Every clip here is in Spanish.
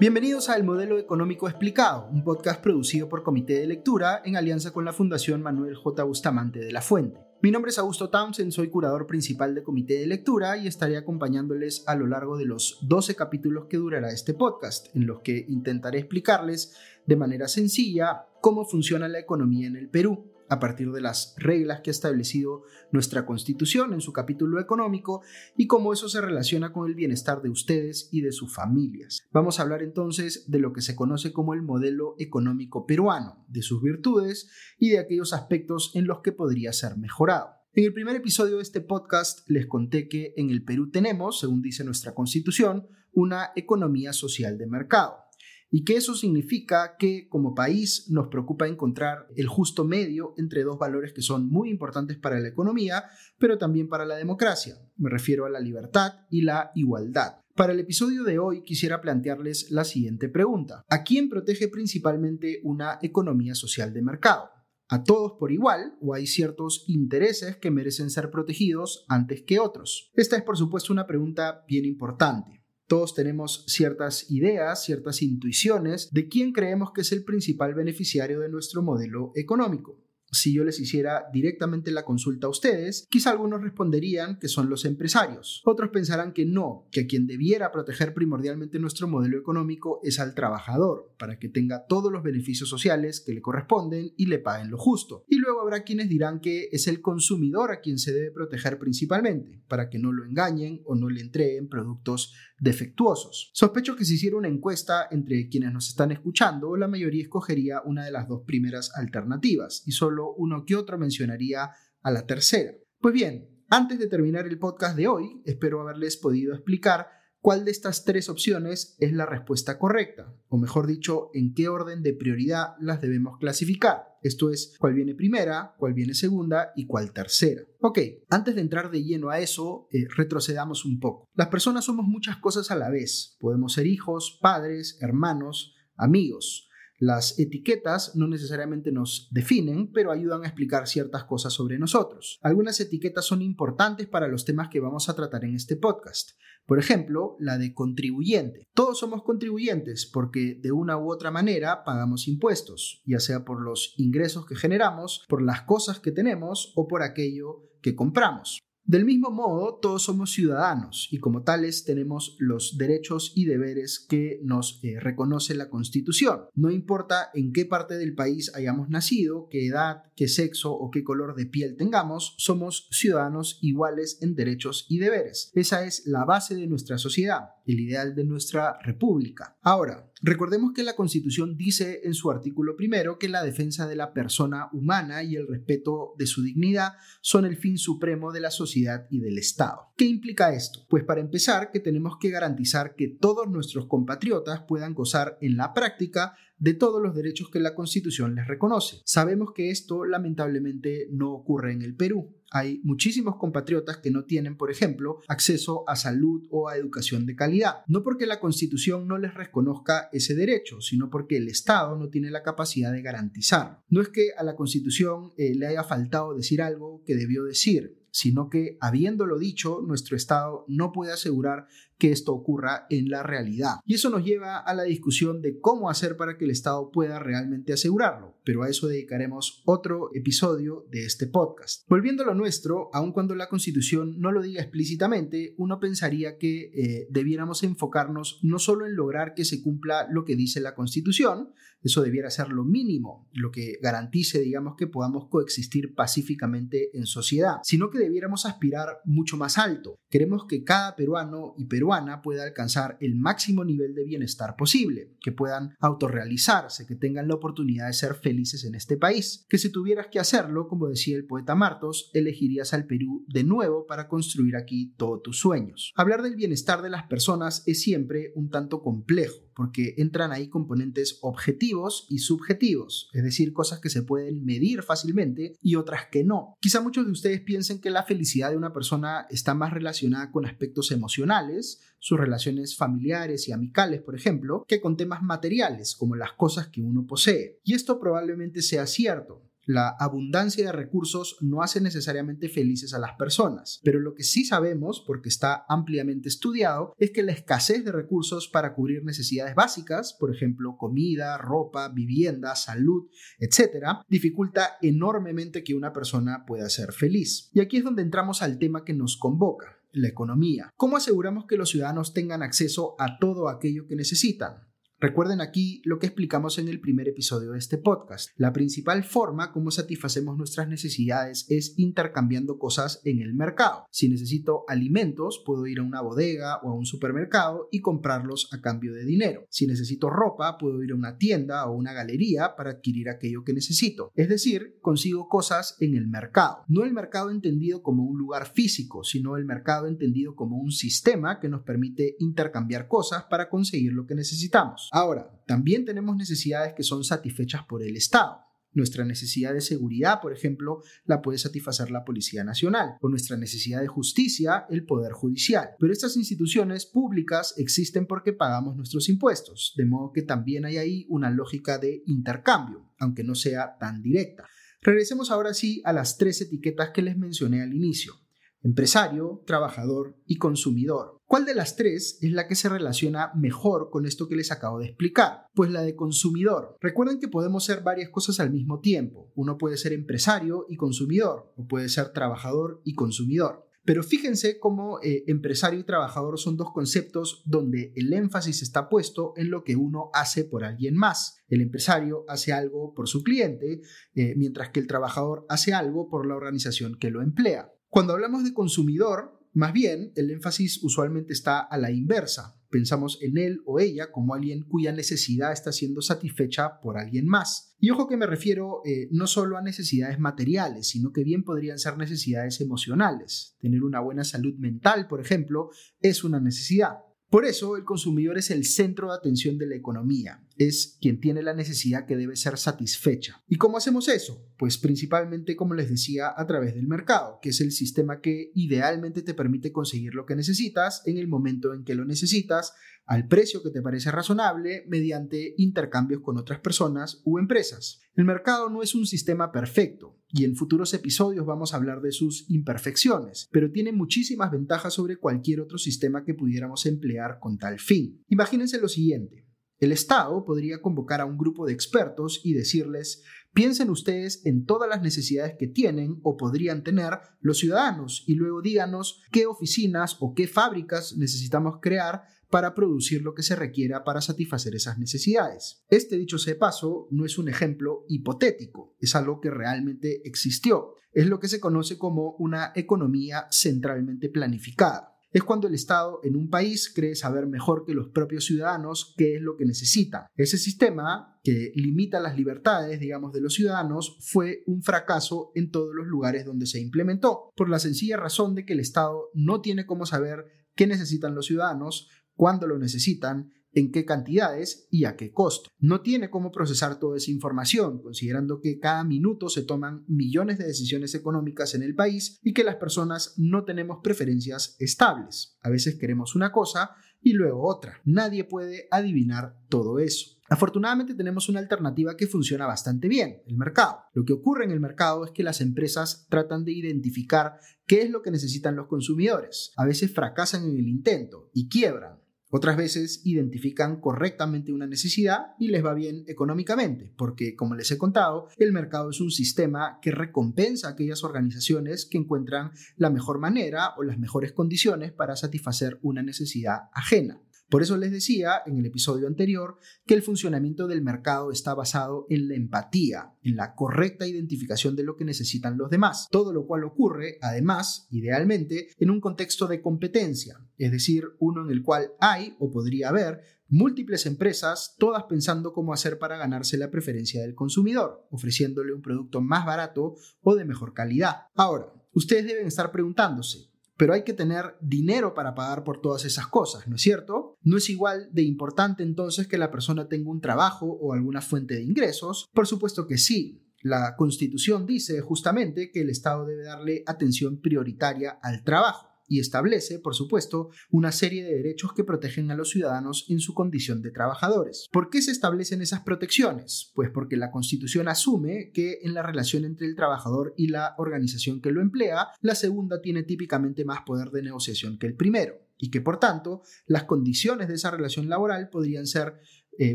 Bienvenidos a El Modelo Económico Explicado, un podcast producido por Comité de Lectura en alianza con la Fundación Manuel J. Bustamante de la Fuente. Mi nombre es Augusto Townsend, soy curador principal de Comité de Lectura y estaré acompañándoles a lo largo de los 12 capítulos que durará este podcast, en los que intentaré explicarles de manera sencilla cómo funciona la economía en el Perú a partir de las reglas que ha establecido nuestra Constitución en su capítulo económico y cómo eso se relaciona con el bienestar de ustedes y de sus familias. Vamos a hablar entonces de lo que se conoce como el modelo económico peruano, de sus virtudes y de aquellos aspectos en los que podría ser mejorado. En el primer episodio de este podcast les conté que en el Perú tenemos, según dice nuestra Constitución, una economía social de mercado y que eso significa que como país nos preocupa encontrar el justo medio entre dos valores que son muy importantes para la economía, pero también para la democracia. Me refiero a la libertad y la igualdad. Para el episodio de hoy quisiera plantearles la siguiente pregunta. ¿A quién protege principalmente una economía social de mercado? ¿A todos por igual o hay ciertos intereses que merecen ser protegidos antes que otros? Esta es por supuesto una pregunta bien importante. Todos tenemos ciertas ideas, ciertas intuiciones de quién creemos que es el principal beneficiario de nuestro modelo económico. Si yo les hiciera directamente la consulta a ustedes, quizá algunos responderían que son los empresarios. Otros pensarán que no, que quien debiera proteger primordialmente nuestro modelo económico es al trabajador, para que tenga todos los beneficios sociales que le corresponden y le paguen lo justo. Y luego habrá quienes dirán que es el consumidor a quien se debe proteger principalmente, para que no lo engañen o no le entreguen productos defectuosos. Sospecho que si hiciera una encuesta entre quienes nos están escuchando, la mayoría escogería una de las dos primeras alternativas y solo uno que otro mencionaría a la tercera. Pues bien, antes de terminar el podcast de hoy, espero haberles podido explicar cuál de estas tres opciones es la respuesta correcta, o mejor dicho, en qué orden de prioridad las debemos clasificar. Esto es, cuál viene primera, cuál viene segunda y cuál tercera. Ok, antes de entrar de lleno a eso, eh, retrocedamos un poco. Las personas somos muchas cosas a la vez. Podemos ser hijos, padres, hermanos, amigos. Las etiquetas no necesariamente nos definen, pero ayudan a explicar ciertas cosas sobre nosotros. Algunas etiquetas son importantes para los temas que vamos a tratar en este podcast. Por ejemplo, la de contribuyente. Todos somos contribuyentes porque de una u otra manera pagamos impuestos, ya sea por los ingresos que generamos, por las cosas que tenemos o por aquello que compramos. Del mismo modo, todos somos ciudadanos y como tales tenemos los derechos y deberes que nos eh, reconoce la Constitución. No importa en qué parte del país hayamos nacido, qué edad, qué sexo o qué color de piel tengamos, somos ciudadanos iguales en derechos y deberes. Esa es la base de nuestra sociedad, el ideal de nuestra república. Ahora, Recordemos que la Constitución dice en su artículo primero que la defensa de la persona humana y el respeto de su dignidad son el fin supremo de la sociedad y del Estado. ¿Qué implica esto? Pues para empezar que tenemos que garantizar que todos nuestros compatriotas puedan gozar en la práctica de todos los derechos que la Constitución les reconoce. Sabemos que esto lamentablemente no ocurre en el Perú. Hay muchísimos compatriotas que no tienen, por ejemplo, acceso a salud o a educación de calidad. No porque la Constitución no les reconozca ese derecho, sino porque el Estado no tiene la capacidad de garantizar. No es que a la Constitución eh, le haya faltado decir algo que debió decir sino que, habiéndolo dicho, nuestro Estado no puede asegurar que esto ocurra en la realidad. Y eso nos lleva a la discusión de cómo hacer para que el Estado pueda realmente asegurarlo, pero a eso dedicaremos otro episodio de este podcast. Volviendo a lo nuestro, aun cuando la Constitución no lo diga explícitamente, uno pensaría que eh, debiéramos enfocarnos no solo en lograr que se cumpla lo que dice la Constitución, eso debiera ser lo mínimo, lo que garantice, digamos, que podamos coexistir pacíficamente en sociedad, sino que debiéramos aspirar mucho más alto. Queremos que cada peruano y peruana pueda alcanzar el máximo nivel de bienestar posible, que puedan autorrealizarse, que tengan la oportunidad de ser felices en este país, que si tuvieras que hacerlo, como decía el poeta Martos, elegirías al Perú de nuevo para construir aquí todos tus sueños. Hablar del bienestar de las personas es siempre un tanto complejo porque entran ahí componentes objetivos y subjetivos, es decir, cosas que se pueden medir fácilmente y otras que no. Quizá muchos de ustedes piensen que la felicidad de una persona está más relacionada con aspectos emocionales, sus relaciones familiares y amicales, por ejemplo, que con temas materiales, como las cosas que uno posee. Y esto probablemente sea cierto, La abundancia de recursos no hace necesariamente felices a las personas, pero lo que sí sabemos, porque está ampliamente estudiado, es que la escasez de recursos para cubrir necesidades básicas, por ejemplo, comida, ropa, vivienda, salud, etc., dificulta enormemente que una persona pueda ser feliz. Y aquí es donde entramos al tema que nos convoca, la economía. ¿Cómo aseguramos que los ciudadanos tengan acceso a todo aquello que necesitan? Recuerden aquí lo que explicamos en el primer episodio de este podcast. La principal forma como satisfacemos nuestras necesidades es intercambiando cosas en el mercado. Si necesito alimentos, puedo ir a una bodega o a un supermercado y comprarlos a cambio de dinero. Si necesito ropa, puedo ir a una tienda o una galería para adquirir aquello que necesito. Es decir, consigo cosas en el mercado. No el mercado entendido como un lugar físico, sino el mercado entendido como un sistema que nos permite intercambiar cosas para conseguir lo que necesitamos. Ahora, también tenemos necesidades que son satisfechas por el Estado. Nuestra necesidad de seguridad, por ejemplo, la puede satisfacer la Policía Nacional, o nuestra necesidad de justicia, el Poder Judicial. Pero estas instituciones públicas existen porque pagamos nuestros impuestos, de modo que también hay ahí una lógica de intercambio, aunque no sea tan directa. Regresemos ahora sí a las tres etiquetas que les mencioné al inicio empresario, trabajador y consumidor. ¿Cuál de las tres es la que se relaciona mejor con esto que les acabo de explicar? Pues la de consumidor. Recuerden que podemos ser varias cosas al mismo tiempo. Uno puede ser empresario y consumidor, o puede ser trabajador y consumidor. Pero fíjense cómo eh, empresario y trabajador son dos conceptos donde el énfasis está puesto en lo que uno hace por alguien más. El empresario hace algo por su cliente, eh, mientras que el trabajador hace algo por la organización que lo emplea. Cuando hablamos de consumidor, más bien el énfasis usualmente está a la inversa. Pensamos en él o ella como alguien cuya necesidad está siendo satisfecha por alguien más. Y ojo que me refiero eh, no solo a necesidades materiales, sino que bien podrían ser necesidades emocionales. Tener una buena salud mental, por ejemplo, es una necesidad. Por eso el consumidor es el centro de atención de la economía, es quien tiene la necesidad que debe ser satisfecha. ¿Y cómo hacemos eso? Pues principalmente, como les decía, a través del mercado, que es el sistema que idealmente te permite conseguir lo que necesitas en el momento en que lo necesitas, al precio que te parece razonable mediante intercambios con otras personas u empresas. El mercado no es un sistema perfecto y en futuros episodios vamos a hablar de sus imperfecciones, pero tiene muchísimas ventajas sobre cualquier otro sistema que pudiéramos emplear con tal fin. Imagínense lo siguiente. El Estado podría convocar a un grupo de expertos y decirles, piensen ustedes en todas las necesidades que tienen o podrían tener los ciudadanos y luego díganos qué oficinas o qué fábricas necesitamos crear para producir lo que se requiera para satisfacer esas necesidades. Este dicho sea paso no es un ejemplo hipotético, es algo que realmente existió. Es lo que se conoce como una economía centralmente planificada es cuando el Estado en un país cree saber mejor que los propios ciudadanos qué es lo que necesitan. Ese sistema que limita las libertades, digamos, de los ciudadanos fue un fracaso en todos los lugares donde se implementó, por la sencilla razón de que el Estado no tiene cómo saber qué necesitan los ciudadanos, cuándo lo necesitan en qué cantidades y a qué costo. No tiene cómo procesar toda esa información, considerando que cada minuto se toman millones de decisiones económicas en el país y que las personas no tenemos preferencias estables. A veces queremos una cosa y luego otra. Nadie puede adivinar todo eso. Afortunadamente tenemos una alternativa que funciona bastante bien, el mercado. Lo que ocurre en el mercado es que las empresas tratan de identificar qué es lo que necesitan los consumidores. A veces fracasan en el intento y quiebran. Otras veces identifican correctamente una necesidad y les va bien económicamente, porque como les he contado, el mercado es un sistema que recompensa a aquellas organizaciones que encuentran la mejor manera o las mejores condiciones para satisfacer una necesidad ajena. Por eso les decía en el episodio anterior que el funcionamiento del mercado está basado en la empatía, en la correcta identificación de lo que necesitan los demás, todo lo cual ocurre, además, idealmente, en un contexto de competencia, es decir, uno en el cual hay o podría haber múltiples empresas, todas pensando cómo hacer para ganarse la preferencia del consumidor, ofreciéndole un producto más barato o de mejor calidad. Ahora, ustedes deben estar preguntándose, pero hay que tener dinero para pagar por todas esas cosas, ¿no es cierto? ¿No es igual de importante entonces que la persona tenga un trabajo o alguna fuente de ingresos? Por supuesto que sí. La Constitución dice justamente que el Estado debe darle atención prioritaria al trabajo. Y establece, por supuesto, una serie de derechos que protegen a los ciudadanos en su condición de trabajadores. ¿Por qué se establecen esas protecciones? Pues porque la Constitución asume que en la relación entre el trabajador y la organización que lo emplea, la segunda tiene típicamente más poder de negociación que el primero y que por tanto las condiciones de esa relación laboral podrían ser eh,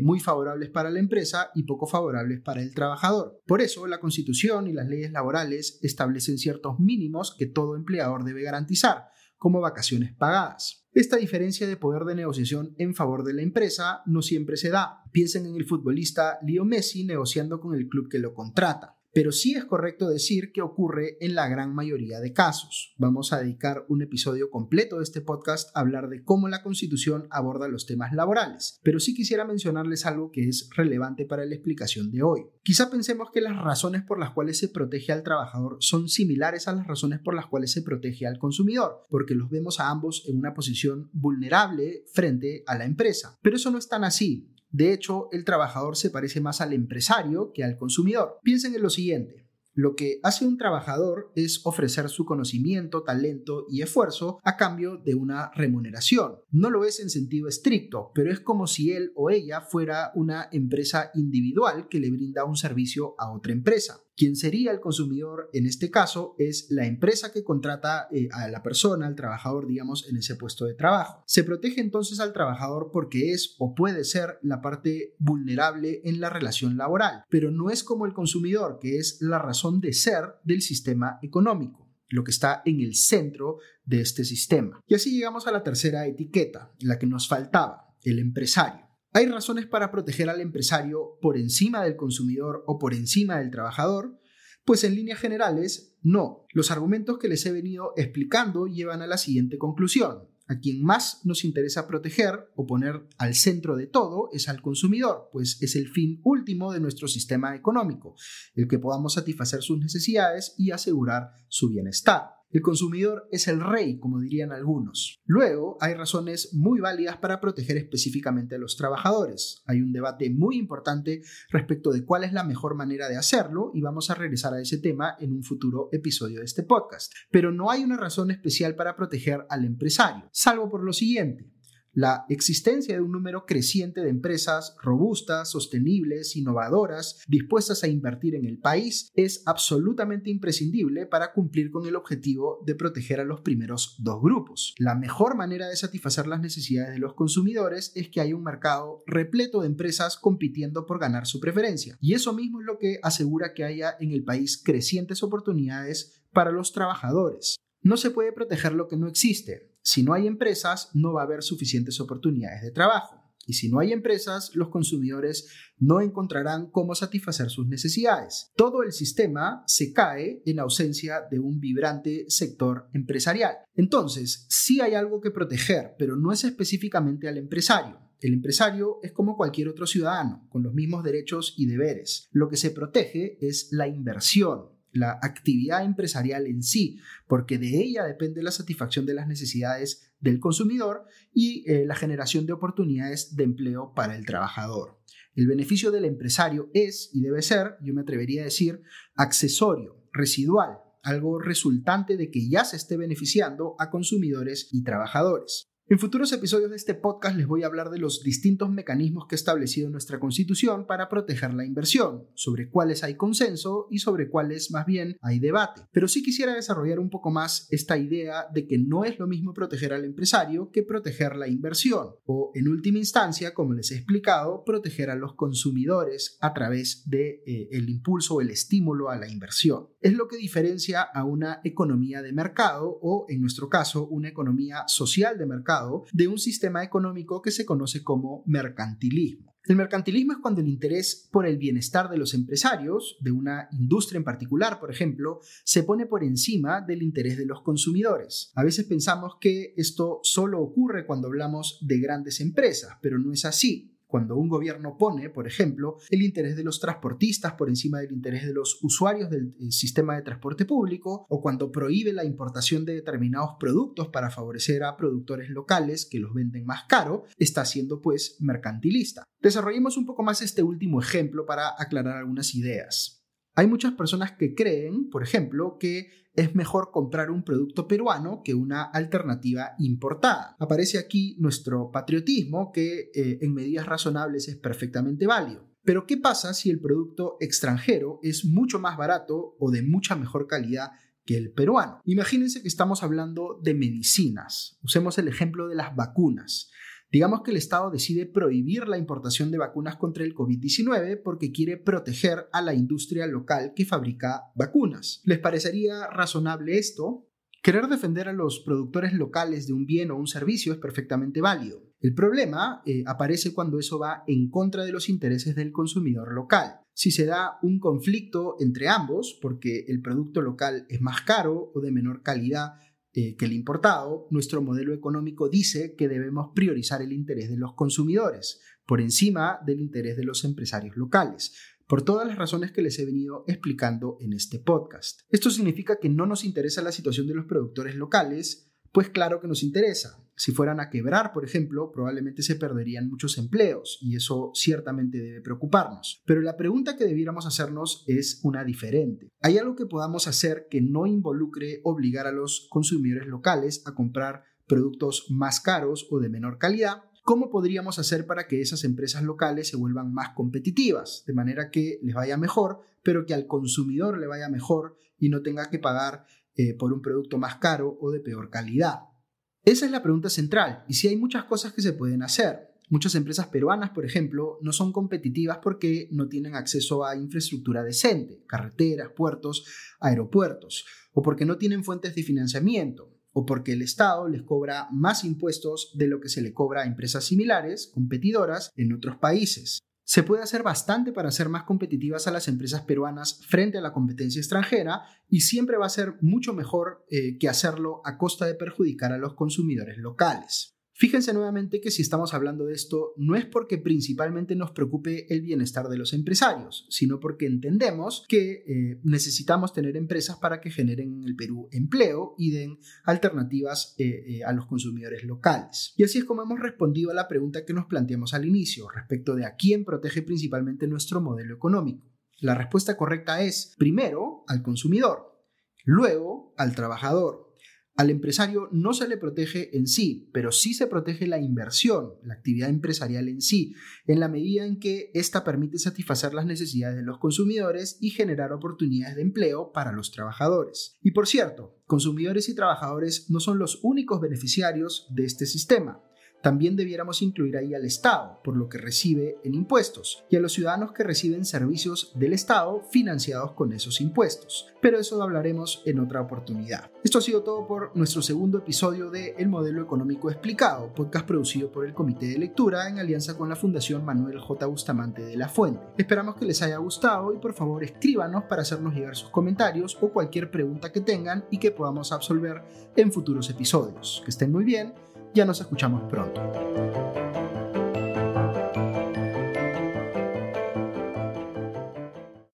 muy favorables para la empresa y poco favorables para el trabajador. Por eso, la Constitución y las leyes laborales establecen ciertos mínimos que todo empleador debe garantizar, como vacaciones pagadas. Esta diferencia de poder de negociación en favor de la empresa no siempre se da. Piensen en el futbolista Leo Messi negociando con el club que lo contrata pero sí es correcto decir que ocurre en la gran mayoría de casos. Vamos a dedicar un episodio completo de este podcast a hablar de cómo la Constitución aborda los temas laborales, pero sí quisiera mencionarles algo que es relevante para la explicación de hoy. Quizá pensemos que las razones por las cuales se protege al trabajador son similares a las razones por las cuales se protege al consumidor, porque los vemos a ambos en una posición vulnerable frente a la empresa. Pero eso no es tan así. De hecho, el trabajador se parece más al empresario que al consumidor. Piensen en lo siguiente. Lo que hace un trabajador es ofrecer su conocimiento, talento y esfuerzo a cambio de una remuneración. No lo es en sentido estricto, pero es como si él o ella fuera una empresa individual que le brinda un servicio a otra empresa. Quien sería el consumidor en este caso es la empresa que contrata eh, a la persona, al trabajador, digamos, en ese puesto de trabajo. Se protege entonces al trabajador porque es o puede ser la parte vulnerable en la relación laboral, pero no es como el consumidor, que es la razón de ser del sistema económico lo que está en el centro de este sistema. Y así llegamos a la tercera etiqueta, la que nos faltaba, el empresario. ¿Hay razones para proteger al empresario por encima del consumidor o por encima del trabajador? Pues en líneas generales, no. Los argumentos que les he venido explicando llevan a la siguiente conclusión. A quien más nos interesa proteger o poner al centro de todo es al consumidor, pues es el fin último de nuestro sistema económico, el que podamos satisfacer sus necesidades y asegurar su bienestar. El consumidor es el rey, como dirían algunos. Luego, hay razones muy válidas para proteger específicamente a los trabajadores. Hay un debate muy importante respecto de cuál es la mejor manera de hacerlo y vamos a regresar a ese tema en un futuro episodio de este podcast. Pero no hay una razón especial para proteger al empresario, salvo por lo siguiente. La existencia de un número creciente de empresas robustas, sostenibles, innovadoras, dispuestas a invertir en el país, es absolutamente imprescindible para cumplir con el objetivo de proteger a los primeros dos grupos. La mejor manera de satisfacer las necesidades de los consumidores es que haya un mercado repleto de empresas compitiendo por ganar su preferencia. Y eso mismo es lo que asegura que haya en el país crecientes oportunidades para los trabajadores. No se puede proteger lo que no existe. Si no hay empresas, no va a haber suficientes oportunidades de trabajo. Y si no hay empresas, los consumidores no encontrarán cómo satisfacer sus necesidades. Todo el sistema se cae en ausencia de un vibrante sector empresarial. Entonces, sí hay algo que proteger, pero no es específicamente al empresario. El empresario es como cualquier otro ciudadano, con los mismos derechos y deberes. Lo que se protege es la inversión, la actividad empresarial en sí, porque de ella depende la satisfacción de las necesidades del consumidor y eh, la generación de oportunidades de empleo para el trabajador. El beneficio del empresario es y debe ser, yo me atrevería a decir, accesorio, residual, algo resultante de que ya se esté beneficiando a consumidores y trabajadores. En futuros episodios de este podcast les voy a hablar de los distintos mecanismos que ha establecido nuestra Constitución para proteger la inversión, sobre cuáles hay consenso y sobre cuáles más bien hay debate. Pero sí quisiera desarrollar un poco más esta idea de que no es lo mismo proteger al empresario que proteger la inversión, o en última instancia, como les he explicado, proteger a los consumidores a través de eh, impulso o el estímulo a la inversión. Es lo que diferencia a una economía de mercado o en nuestro caso una economía social de mercado de un sistema económico que se conoce como mercantilismo. El mercantilismo es cuando el interés por el bienestar de los empresarios, de una industria en particular, por ejemplo, se pone por encima del interés de los consumidores. A veces pensamos que esto solo ocurre cuando hablamos de grandes empresas, pero no es así cuando un gobierno pone, por ejemplo, el interés de los transportistas por encima del interés de los usuarios del eh, sistema de transporte público, o cuando prohíbe la importación de determinados productos para favorecer a productores locales que los venden más caro, está siendo pues mercantilista. Desarrollemos un poco más este último ejemplo para aclarar algunas ideas. Hay muchas personas que creen, por ejemplo, que es mejor comprar un producto peruano que una alternativa importada. Aparece aquí nuestro patriotismo, que eh, en medidas razonables es perfectamente válido. Pero ¿qué pasa si el producto extranjero es mucho más barato o de mucha mejor calidad que el peruano? Imagínense que estamos hablando de medicinas. Usemos el ejemplo de las vacunas. Digamos que el Estado decide prohibir la importación de vacunas contra el COVID-19 porque quiere proteger a la industria local que fabrica vacunas. ¿Les parecería razonable esto? Querer defender a los productores locales de un bien o un servicio es perfectamente válido. El problema eh, aparece cuando eso va en contra de los intereses del consumidor local. Si se da un conflicto entre ambos, porque el producto local es más caro o de menor calidad eh, que el importado, nuestro modelo económico dice que debemos priorizar el interés de los consumidores por encima del interés de los empresarios locales, por todas las razones que les he venido explicando en este podcast. Esto significa que no nos interesa la situación de los productores locales, pues claro que nos interesa. Si fueran a quebrar, por ejemplo, probablemente se perderían muchos empleos y eso ciertamente debe preocuparnos. Pero la pregunta que debiéramos hacernos es una diferente. ¿Hay algo que podamos hacer que no involucre obligar a los consumidores locales a comprar productos más caros o de menor calidad? ¿Cómo podríamos hacer para que esas empresas locales se vuelvan más competitivas, de manera que les vaya mejor, pero que al consumidor le vaya mejor y no tenga que pagar eh, por un producto más caro o de peor calidad? Esa es la pregunta central, y sí hay muchas cosas que se pueden hacer. Muchas empresas peruanas, por ejemplo, no son competitivas porque no tienen acceso a infraestructura decente, carreteras, puertos, aeropuertos, o porque no tienen fuentes de financiamiento, o porque el Estado les cobra más impuestos de lo que se le cobra a empresas similares, competidoras, en otros países. Se puede hacer bastante para hacer más competitivas a las empresas peruanas frente a la competencia extranjera y siempre va a ser mucho mejor eh, que hacerlo a costa de perjudicar a los consumidores locales. Fíjense nuevamente que si estamos hablando de esto no es porque principalmente nos preocupe el bienestar de los empresarios, sino porque entendemos que eh, necesitamos tener empresas para que generen en el Perú empleo y den alternativas eh, eh, a los consumidores locales. Y así es como hemos respondido a la pregunta que nos planteamos al inicio respecto de a quién protege principalmente nuestro modelo económico. La respuesta correcta es, primero, al consumidor, luego al trabajador, al empresario no se le protege en sí, pero sí se protege la inversión, la actividad empresarial en sí, en la medida en que ésta permite satisfacer las necesidades de los consumidores y generar oportunidades de empleo para los trabajadores. Y por cierto, consumidores y trabajadores no son los únicos beneficiarios de este sistema también debiéramos incluir ahí al Estado, por lo que recibe en impuestos, y a los ciudadanos que reciben servicios del Estado financiados con esos impuestos. Pero eso lo hablaremos en otra oportunidad. Esto ha sido todo por nuestro segundo episodio de El Modelo Económico Explicado, podcast producido por el Comité de Lectura en alianza con la Fundación Manuel J. Bustamante de la Fuente. Esperamos que les haya gustado y por favor escríbanos para hacernos llegar sus comentarios o cualquier pregunta que tengan y que podamos absolver en futuros episodios. Que estén muy bien ya nos escuchamos pronto.